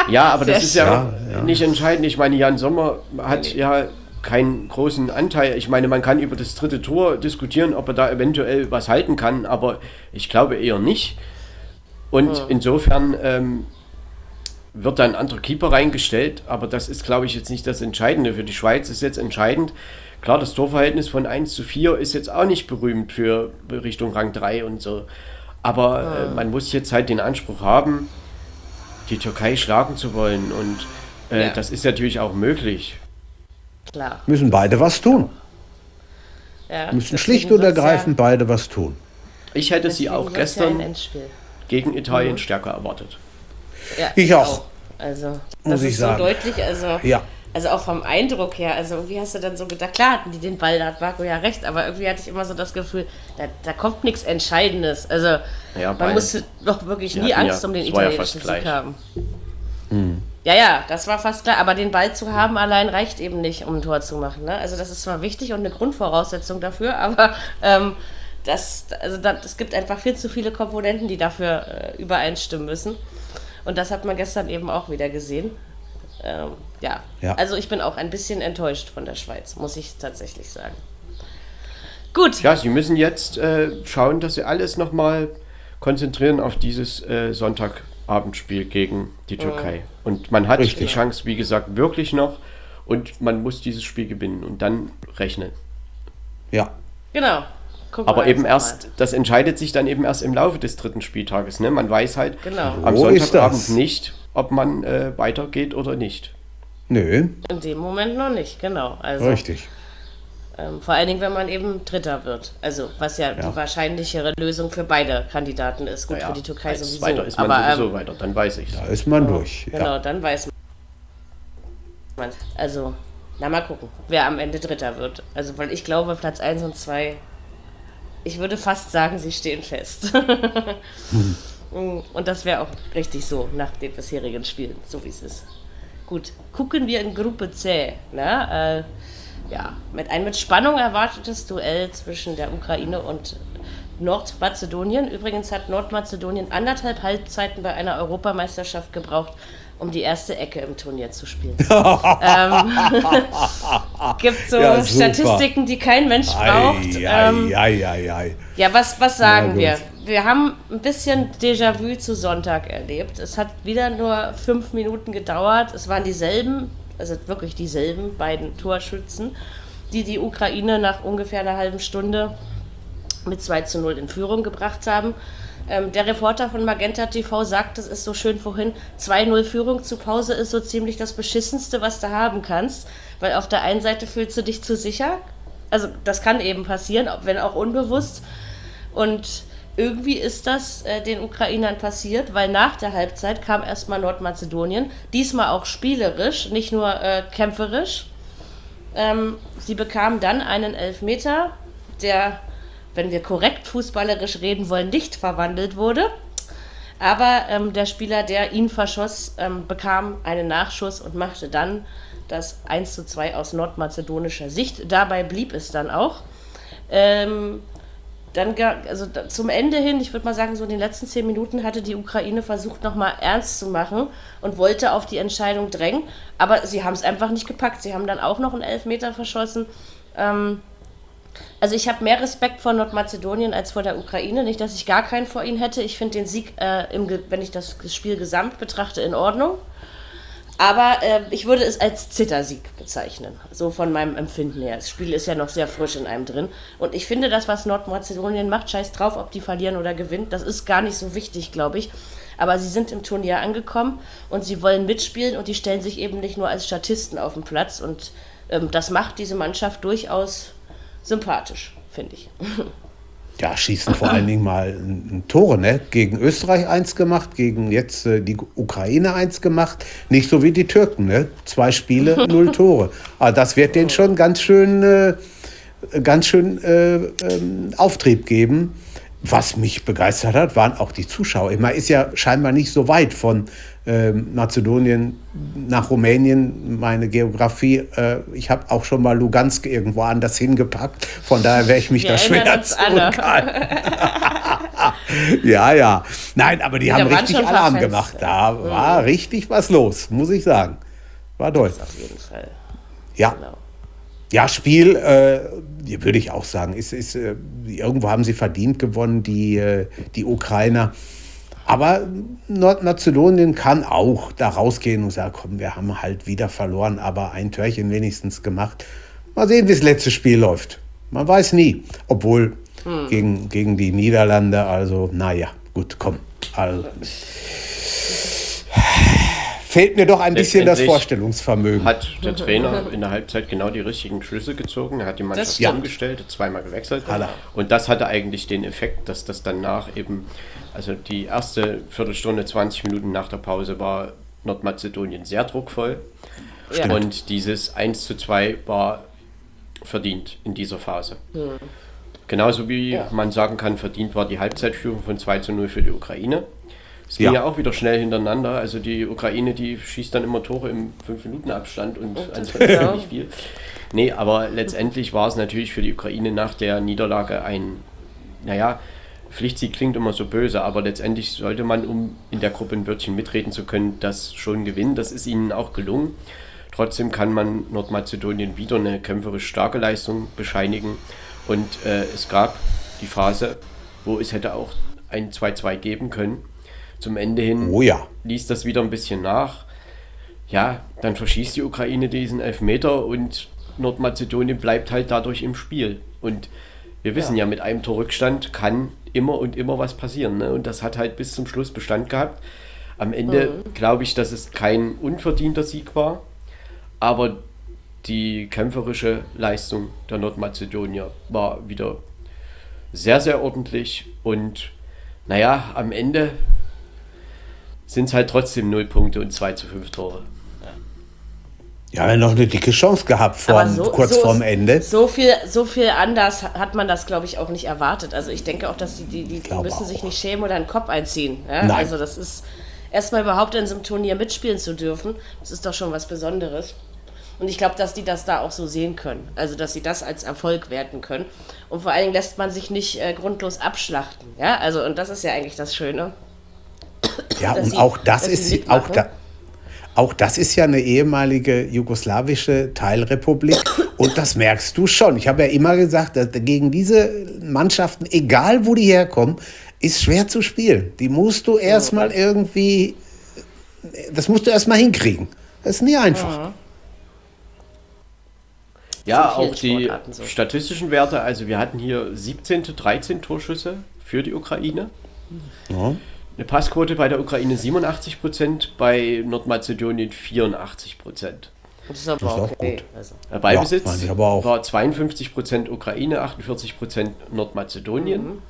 S4: ja, aber Sehr das ist ja, ja, nicht entscheidend. Ich meine, Jan Sommer hat nee. ja keinen großen Anteil. Ich meine, man kann über das dritte Tor diskutieren, ob er da eventuell was halten kann, aber ich glaube eher nicht. Und hm. insofern ähm, wird da ein anderer Keeper reingestellt, aber das ist, glaube ich, jetzt nicht das Entscheidende. Für die Schweiz ist jetzt entscheidend. Klar, das Torverhältnis von 1 zu 4 ist jetzt auch nicht berühmt für Richtung Rang 3 und so. Aber äh, man muss jetzt halt den Anspruch haben, die Türkei schlagen zu wollen. Und äh, ja. das ist natürlich auch möglich.
S3: Klar. Müssen beide was tun. Ja, müssen schlicht und ergreifend ja, beide was tun.
S4: Ich hätte sie auch gestern gegen Italien mhm. stärker erwartet.
S3: Ja, ich auch.
S2: Also, das Muss ist so deutlich. Also,
S3: ja.
S2: Also auch vom Eindruck her. Also, irgendwie hast du dann so gedacht, klar hatten die den Ball, da hat Marco ja recht, aber irgendwie hatte ich immer so das Gefühl, da, da kommt nichts Entscheidendes. Also, ja, man musste doch wirklich nie Angst um den italienischen Sieg haben. Mhm. Ja, ja, das war fast klar. Aber den Ball zu haben allein reicht eben nicht, um ein Tor zu machen. Ne? Also das ist zwar wichtig und eine Grundvoraussetzung dafür, aber ähm, das, also das, es gibt einfach viel zu viele Komponenten, die dafür äh, übereinstimmen müssen. Und das hat man gestern eben auch wieder gesehen. Ähm, ja. ja, also ich bin auch ein bisschen enttäuscht von der Schweiz, muss ich tatsächlich sagen.
S4: Gut. Ja, sie müssen jetzt äh, schauen, dass sie alles nochmal konzentrieren auf dieses äh, Sonntag Abendspiel gegen die Türkei. Und man hat Richtig. die Chance, wie gesagt, wirklich noch. Und man muss dieses Spiel gewinnen und dann rechnen.
S3: Ja.
S2: Genau.
S4: Gucken Aber eben erst, mal. das entscheidet sich dann eben erst im Laufe des dritten Spieltages. Ne? Man weiß halt genau. am Sonntagabend nicht, ob man äh, weitergeht oder nicht.
S3: Nö.
S2: In dem Moment noch nicht, genau. Also,
S3: Richtig.
S2: Ähm, vor allen Dingen, wenn man eben Dritter wird. Also, was ja, ja. die wahrscheinlichere Lösung für beide Kandidaten ist. Gut, ja, für die Türkei sowieso.
S4: Weiter ist man Aber, sowieso ähm, weiter, dann weiß ich
S3: Da ist man durch.
S2: Genau, ja. dann weiß man. Also, na mal gucken, wer am Ende Dritter wird. Also, weil ich glaube, Platz 1 und 2, ich würde fast sagen, sie stehen fest. hm. Und das wäre auch richtig so nach den bisherigen Spielen, so wie es ist. Gut, gucken wir in Gruppe C. Ne? Äh, ja, mit ein mit Spannung erwartetes Duell zwischen der Ukraine und Nordmazedonien. Übrigens hat Nordmazedonien anderthalb Halbzeiten bei einer Europameisterschaft gebraucht, um die erste Ecke im Turnier zu spielen. ähm, gibt so ja, Statistiken, die kein Mensch braucht. Ei, ähm, ei, ei, ja, was, was sagen wir? Wir haben ein bisschen Déjà-vu zu Sonntag erlebt. Es hat wieder nur fünf Minuten gedauert. Es waren dieselben also wirklich dieselben beiden Torschützen, die die Ukraine nach ungefähr einer halben Stunde mit 2 zu 0 in Führung gebracht haben. Ähm, der Reporter von Magenta TV sagt, das ist so schön vorhin, 2-0 Führung zu Pause ist so ziemlich das Beschissenste, was du haben kannst, weil auf der einen Seite fühlst du dich zu sicher, also das kann eben passieren, wenn auch unbewusst. Und irgendwie ist das äh, den Ukrainern passiert, weil nach der Halbzeit kam erstmal Nordmazedonien, diesmal auch spielerisch, nicht nur äh, kämpferisch. Ähm, sie bekamen dann einen Elfmeter, der, wenn wir korrekt fußballerisch reden wollen, nicht verwandelt wurde. Aber ähm, der Spieler, der ihn verschoss, ähm, bekam einen Nachschuss und machte dann das 1 zu 2 aus nordmazedonischer Sicht. Dabei blieb es dann auch. Ähm, dann also zum Ende hin, ich würde mal sagen, so in den letzten zehn Minuten hatte die Ukraine versucht, nochmal ernst zu machen und wollte auf die Entscheidung drängen. Aber sie haben es einfach nicht gepackt. Sie haben dann auch noch einen Elfmeter verschossen. Ähm, also ich habe mehr Respekt vor Nordmazedonien als vor der Ukraine. Nicht, dass ich gar keinen vor ihnen hätte. Ich finde den Sieg, äh, im, wenn ich das Spiel gesamt betrachte, in Ordnung. Aber äh, ich würde es als Zittersieg bezeichnen, so von meinem Empfinden her. Das Spiel ist ja noch sehr frisch in einem drin. Und ich finde, das, was Nordmazedonien macht, scheiß drauf, ob die verlieren oder gewinnen, das ist gar nicht so wichtig, glaube ich. Aber sie sind im Turnier angekommen und sie wollen mitspielen und die stellen sich eben nicht nur als Statisten auf den Platz. Und ähm, das macht diese Mannschaft durchaus sympathisch, finde ich.
S3: Ja, schießen vor allen Dingen mal Tore, ne? Gegen Österreich eins gemacht, gegen jetzt äh, die Ukraine eins gemacht. Nicht so wie die Türken, ne? Zwei Spiele, null Tore. Aber das wird denen schon ganz schön äh, ganz schön äh, ähm, Auftrieb geben. Was mich begeistert hat, waren auch die Zuschauer. Man ist ja scheinbar nicht so weit von äh, Mazedonien nach Rumänien. Meine Geografie, äh, ich habe auch schon mal Lugansk irgendwo anders hingepackt. Von daher wäre ich mich Wir da schwer zurückhalten. ja, ja. Nein, aber die ja, haben richtig Alarm gemacht. Da mhm. war richtig was los, muss ich sagen. War toll. Das auf jeden Fall. Ja. Genau. Ja, Spiel, äh, würde ich auch sagen, ist, ist, äh, irgendwo haben sie verdient gewonnen, die, äh, die Ukrainer. Aber Nordmazedonien kann auch da rausgehen und sagen, komm, wir haben halt wieder verloren, aber ein Törchen wenigstens gemacht. Mal sehen, wie das letzte Spiel läuft. Man weiß nie. Obwohl hm. gegen, gegen die Niederlande, also naja, gut, komm. Also, fehlt mir doch ein bisschen das Vorstellungsvermögen.
S4: Hat der Trainer in der Halbzeit genau die richtigen Schlüsse gezogen. Er hat die Mannschaft ja. umgestellt, zweimal gewechselt. Alla. Und das hatte eigentlich den Effekt, dass das danach eben, also die erste Viertelstunde, 20 Minuten nach der Pause war Nordmazedonien sehr druckvoll. Ja. Und dieses 1 zu 2 war verdient in dieser Phase. Mhm. Genauso wie ja. man sagen kann, verdient war die Halbzeitführung von 2 zu 0 für die Ukraine. Es ging ja. ja. auch wieder schnell hintereinander. Also die Ukraine, die schießt dann immer Tore im 5-Minuten-Abstand und also ja. nicht viel. Nee, aber letztendlich war es natürlich für die Ukraine nach der Niederlage ein, naja, Pflichtsieg klingt immer so böse, aber letztendlich sollte man, um in der Gruppe ein Wörtchen mitreden zu können, das schon gewinnen. Das ist ihnen auch gelungen. Trotzdem kann man Nordmazedonien wieder eine kämpferisch starke Leistung bescheinigen. Und äh, es gab die Phase, wo es hätte auch ein 2-2 geben können. Zum Ende hin
S3: oh ja.
S4: ließ das wieder ein bisschen nach. Ja, dann verschießt die Ukraine diesen Elfmeter und Nordmazedonien bleibt halt dadurch im Spiel. Und wir wissen ja, ja mit einem Torrückstand kann immer und immer was passieren. Ne? Und das hat halt bis zum Schluss Bestand gehabt. Am Ende mhm. glaube ich, dass es kein unverdienter Sieg war, aber die kämpferische Leistung der Nordmazedonier war wieder sehr, sehr ordentlich und naja, am Ende sind es halt trotzdem 0 Punkte und 2 zu 5 Tore.
S3: Ja, noch eine dicke Chance gehabt vorm, so, kurz so, vorm Ende.
S2: So viel, so viel anders hat man das, glaube ich, auch nicht erwartet. Also ich denke auch, dass die, die, die müssen auch. sich nicht schämen oder einen Kopf einziehen. Ja? Nein. Also das ist erstmal überhaupt in so einem Turnier mitspielen zu dürfen, das ist doch schon was Besonderes. Und ich glaube, dass die das da auch so sehen können. Also, dass sie das als Erfolg werten können. Und vor allen Dingen lässt man sich nicht äh, grundlos abschlachten. Ja, also, und das ist ja eigentlich das Schöne.
S3: Ja, und sie, auch das ist auch da, auch das ist ja eine ehemalige jugoslawische Teilrepublik und das merkst du schon. Ich habe ja immer gesagt, dass gegen diese Mannschaften, egal wo die herkommen, ist schwer zu spielen. Die musst du erstmal irgendwie, das musst du erstmal hinkriegen. Das ist nie einfach.
S4: Ja, auch die so. statistischen Werte, also wir hatten hier 17. 13 Torschüsse für die Ukraine. Ja. Eine Passquote bei der Ukraine 87% bei Nordmazedonien 84%
S2: Das ist aber das ist auch okay.
S4: gut. Also. Ballbesitz ja, war 52% Ukraine, 48% Nordmazedonien. Mhm.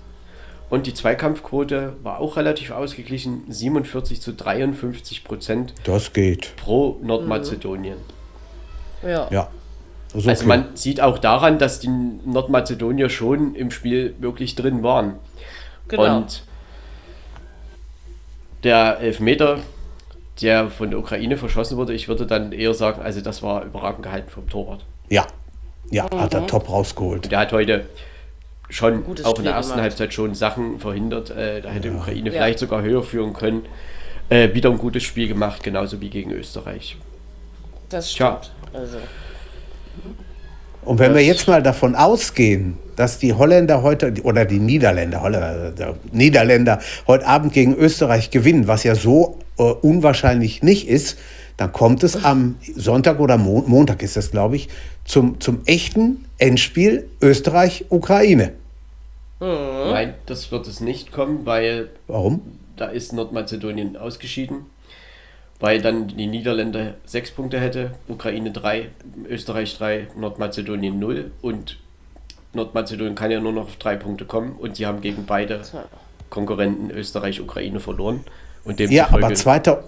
S4: Und die Zweikampfquote war auch relativ ausgeglichen, 47 zu 53 Prozent.
S3: Das geht.
S4: Pro Nordmazedonien.
S3: Mhm. Ja. ja.
S4: Also, also man sieht auch daran, dass die Nordmazedonier schon im Spiel wirklich drin waren. Genau. Und der Elfmeter, der von der Ukraine verschossen wurde, ich würde dann eher sagen, also das war überragend gehalten vom Torwart.
S3: Ja, ja, mhm. hat er top rausgeholt.
S4: der hat heute schon auch in der ersten gemacht. Halbzeit schon Sachen verhindert. Äh, da hätte ja. Ukraine ja. vielleicht sogar höher führen können. Äh, wieder ein gutes Spiel gemacht, genauso wie gegen Österreich.
S2: Das stimmt. Also.
S3: Und wenn wir jetzt mal davon ausgehen, dass die Holländer heute oder die Niederländer, Holländer, Niederländer heute Abend gegen Österreich gewinnen, was ja so äh, unwahrscheinlich nicht ist, dann kommt es am Sonntag oder Mo Montag ist das, glaube ich, zum, zum echten Endspiel Österreich-Ukraine.
S4: Mhm. Nein, das wird es nicht kommen, weil.
S3: Warum?
S4: Da ist Nordmazedonien ausgeschieden, weil dann die Niederländer sechs Punkte hätte, Ukraine drei, Österreich drei, Nordmazedonien null und Nordmazedonien kann ja nur noch auf drei Punkte kommen und die haben gegen beide Konkurrenten Österreich, Ukraine verloren. Und
S3: ja, aber zweiter.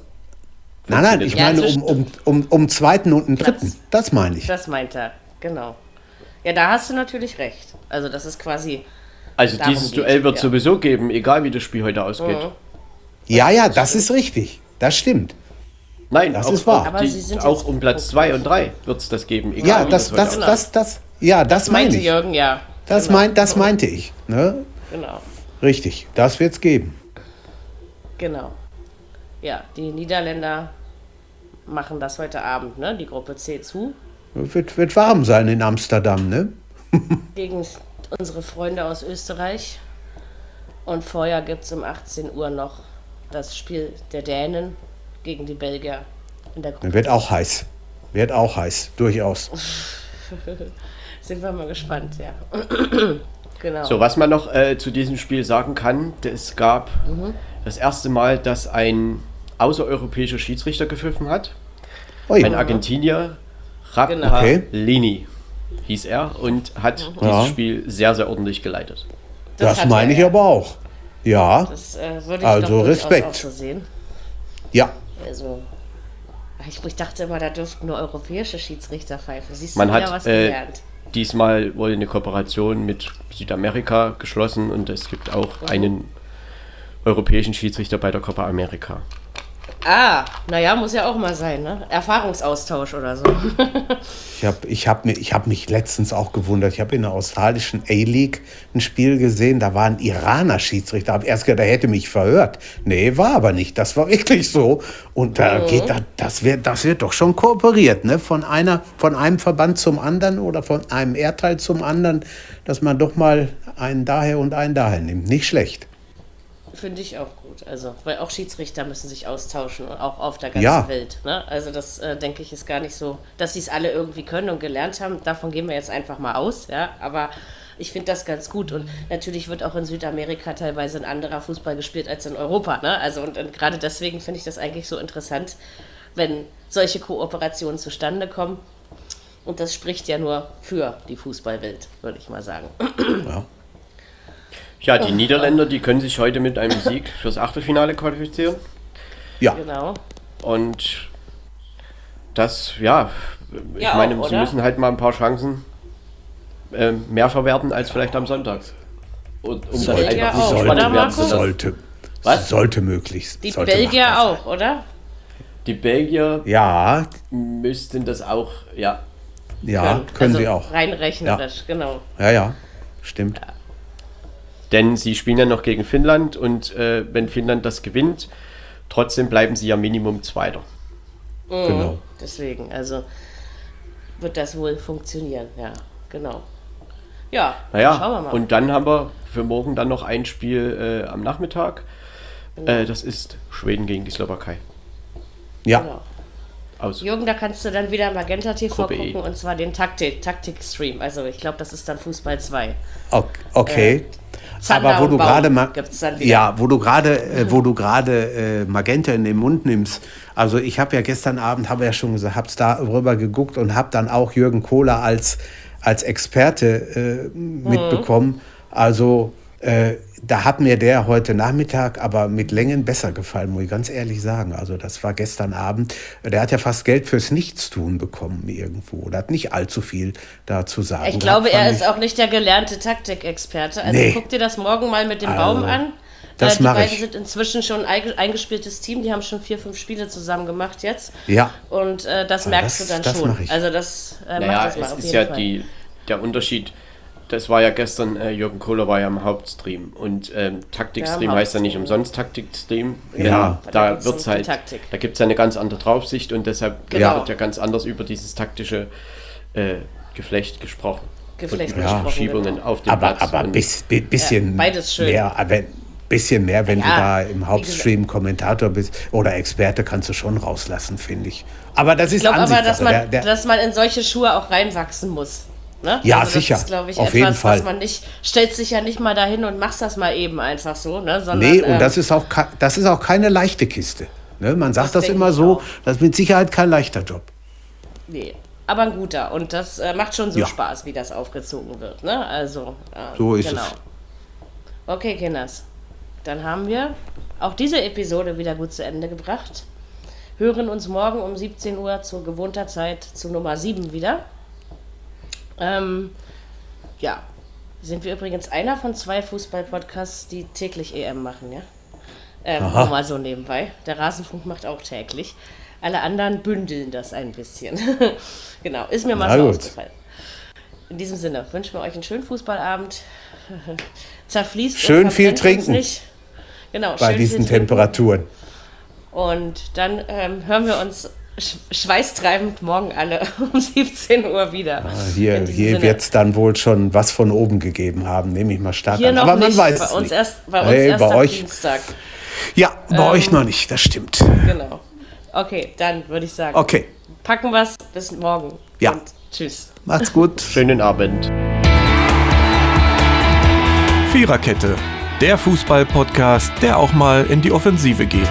S3: Nein, nein, ich ja, meine um, um, um, um zweiten und einen dritten. Das, das meine ich.
S2: Das meint er, genau. Ja, da hast du natürlich recht. Also das ist quasi.
S4: Also dieses geht. Duell wird ja. sowieso geben, egal wie das Spiel heute ausgeht. Mhm.
S3: Ja, ja, das ist richtig. Das stimmt.
S4: Nein, das auch, ist wahr. Aber die, auch um Platz 2 und 3 wird es das geben.
S3: Egal, ja, das, das, das, das, das, ja, das, das meinte ich.
S2: Jürgen, ja.
S3: Das, genau. mein, das meinte ich. Ne? Genau. Richtig, das wird es geben.
S2: Genau. Ja, die Niederländer machen das heute Abend, ne? Die Gruppe C zu.
S3: Wird, wird warm sein in Amsterdam, ne?
S2: Gegen unsere Freunde aus Österreich. Und vorher gibt es um 18 Uhr noch das Spiel der Dänen gegen die Belgier
S3: in der Gruppe. Wird auch heiß. Wird auch heiß, durchaus.
S2: Sind wir mal gespannt, ja.
S4: genau. So, was man noch äh, zu diesem Spiel sagen kann, es gab mhm. das erste Mal, dass ein außereuropäischer Schiedsrichter gepfiffen hat. Ui. Ein Argentinier, Rapalini genau. hieß er und hat mhm. dieses ja. Spiel sehr, sehr ordentlich geleitet.
S3: Das, das meine ich aber auch. Ja. Das, äh, also Respekt. So ja. Also,
S2: ich, ich, dachte immer, da dürften nur europäische Schiedsrichter pfeifen.
S4: Siehst du Man hat, was äh, gelernt? Diesmal wurde eine Kooperation mit Südamerika geschlossen und es gibt auch einen europäischen Schiedsrichter bei der Copa America.
S2: Ah, naja, muss ja auch mal sein, ne? Erfahrungsaustausch oder so.
S3: ich habe ich hab, ich hab mich letztens auch gewundert. Ich habe in der australischen A-League ein Spiel gesehen, da war ein Iraner Schiedsrichter. Hab erst gedacht, der hätte mich verhört. Nee, war aber nicht. Das war wirklich so. Und da mhm. geht das wird, das wird doch schon kooperiert, ne? Von einer, von einem Verband zum anderen oder von einem Erdteil zum anderen, dass man doch mal einen daher und einen daher nimmt. Nicht schlecht.
S2: Finde ich auch gut. Also, weil auch Schiedsrichter müssen sich austauschen, auch auf der ganzen ja. Welt. Ne? Also, das äh, denke ich ist gar nicht so, dass sie es alle irgendwie können und gelernt haben. Davon gehen wir jetzt einfach mal aus, ja. Aber ich finde das ganz gut. Und natürlich wird auch in Südamerika teilweise ein anderer Fußball gespielt als in Europa. Ne? Also, und, und gerade deswegen finde ich das eigentlich so interessant, wenn solche Kooperationen zustande kommen. Und das spricht ja nur für die Fußballwelt, würde ich mal sagen. Ja.
S4: Ja, die Niederländer, die können sich heute mit einem Sieg fürs Achtelfinale qualifizieren.
S3: Ja. Genau.
S4: Und das, ja, ich ja, meine, auch, sie müssen halt mal ein paar Chancen äh, mehr verwerten als vielleicht am Sonntag.
S3: Und, um sollte, dann einfach auch, sollte, werden sollte, Was? sollte möglich
S2: sein. Die
S3: sollte
S2: Belgier auch, oder?
S4: Die Belgier
S3: ja.
S4: müssten das auch, ja.
S3: Ja, können, können also sie auch.
S2: Rein rechnerisch,
S3: ja.
S2: genau.
S3: Ja, ja, stimmt. Ja.
S4: Denn sie spielen ja noch gegen Finnland und äh, wenn Finnland das gewinnt, trotzdem bleiben sie ja Minimum Zweiter.
S2: Mhm, genau. Deswegen, also wird das wohl funktionieren, ja, genau.
S4: Ja, naja, schauen wir mal. Und dann haben wir für morgen dann noch ein Spiel äh, am Nachmittag. Genau. Äh, das ist Schweden gegen die Slowakei.
S3: Ja. Genau.
S2: Aus Jürgen, da kannst du dann wieder Magenta TV Gruppe e. gucken e. und zwar den Taktik, Taktik-Stream. Also ich glaube, das ist dann Fußball 2.
S3: Okay. Äh, Zander Aber wo du gerade ja, wo du gerade, äh, wo du gerade äh, Magenta in den Mund nimmst. Also ich habe ja gestern Abend, habe ja schon gesagt, habe darüber geguckt und habe dann auch Jürgen Kohler als als Experte äh, mitbekommen. Mhm. Also äh, da hat mir der heute Nachmittag aber mit Längen besser gefallen, muss ich ganz ehrlich sagen. Also das war gestern Abend. Der hat ja fast Geld fürs Nichtstun bekommen irgendwo. Oder hat nicht allzu viel dazu sagen.
S2: Ich glaube, er ist auch nicht der gelernte Taktikexperte. Also nee. guck dir das morgen mal mit dem also, Baum an.
S3: Das äh,
S2: die
S3: beiden
S2: ich. sind inzwischen schon ein eingespieltes Team. Die haben schon vier, fünf Spiele zusammen gemacht jetzt.
S3: Ja.
S2: Und äh, das merkst das, du dann das schon. Also das
S4: äh, naja, macht das mal es auf ist jeden ja Fall. Die, der Unterschied das war ja gestern, äh, Jürgen Kohler war ja im Hauptstream und ähm, Taktikstream ja, heißt ja nicht umsonst Taktikstream. Ja, da, da wird's halt, da gibt es ja eine ganz andere Draufsicht und deshalb genau. wird ja ganz anders über dieses taktische äh, Geflecht gesprochen.
S2: Geflecht
S3: und ja. Verschiebungen genau. auf dem aber, Platz. Aber ein bis, bisschen ja, mehr, wenn, bisschen mehr, wenn ja, du da im Hauptstream Kommentator bist oder Experte, kannst du schon rauslassen, finde ich. Aber das ist ich
S2: glaube aber, dass man, der, der, dass man in solche Schuhe auch reinwachsen muss.
S3: Ne? Ja, also sicher. Das ist, glaube ich, Auf etwas, jeden Fall.
S2: was man nicht, stellst dich ja nicht mal dahin und machst das mal eben einfach so, ne?
S3: Sondern, nee, und ähm, das ist auch das ist auch keine leichte Kiste. Ne? Man sagt das, das immer so, auch. das ist mit Sicherheit kein leichter Job.
S2: Nee, aber ein guter. Und das äh, macht schon so ja. Spaß, wie das aufgezogen wird. Ne? Also,
S3: äh, so ist genau. es.
S2: Okay, Kinders. Dann haben wir auch diese Episode wieder gut zu Ende gebracht. Hören uns morgen um 17 Uhr zu gewohnter Zeit zu Nummer 7 wieder. Ähm, ja, sind wir übrigens einer von zwei Fußball-Podcasts, die täglich EM machen, ja? Ähm, mal so nebenbei. Der Rasenfunk macht auch täglich. Alle anderen bündeln das ein bisschen. genau, ist mir mal Na so gut. ausgefallen. In diesem Sinne wünschen wir euch einen schönen Fußballabend. Zerfließt.
S3: Schön viel trinken. Nicht.
S2: Genau,
S3: bei diesen Temperaturen.
S2: Und dann ähm, hören wir uns schweißtreibend morgen alle um 17 Uhr wieder.
S3: Ah, hier hier wird es dann wohl schon was von oben gegeben haben, nehme ich mal stark
S2: hier
S3: an.
S2: Noch Aber man nicht. weiß bei uns nicht. erst, bei uns hey, erst bei euch, Dienstag.
S3: Ja, bei ähm, euch noch nicht, das stimmt.
S2: Genau. Okay, dann würde ich sagen.
S3: Okay.
S2: Packen wir es bis morgen.
S3: Ja. Und
S2: tschüss.
S3: Macht's gut.
S4: Schönen Abend.
S1: Viererkette, der Fußball-Podcast, der auch mal in die Offensive geht.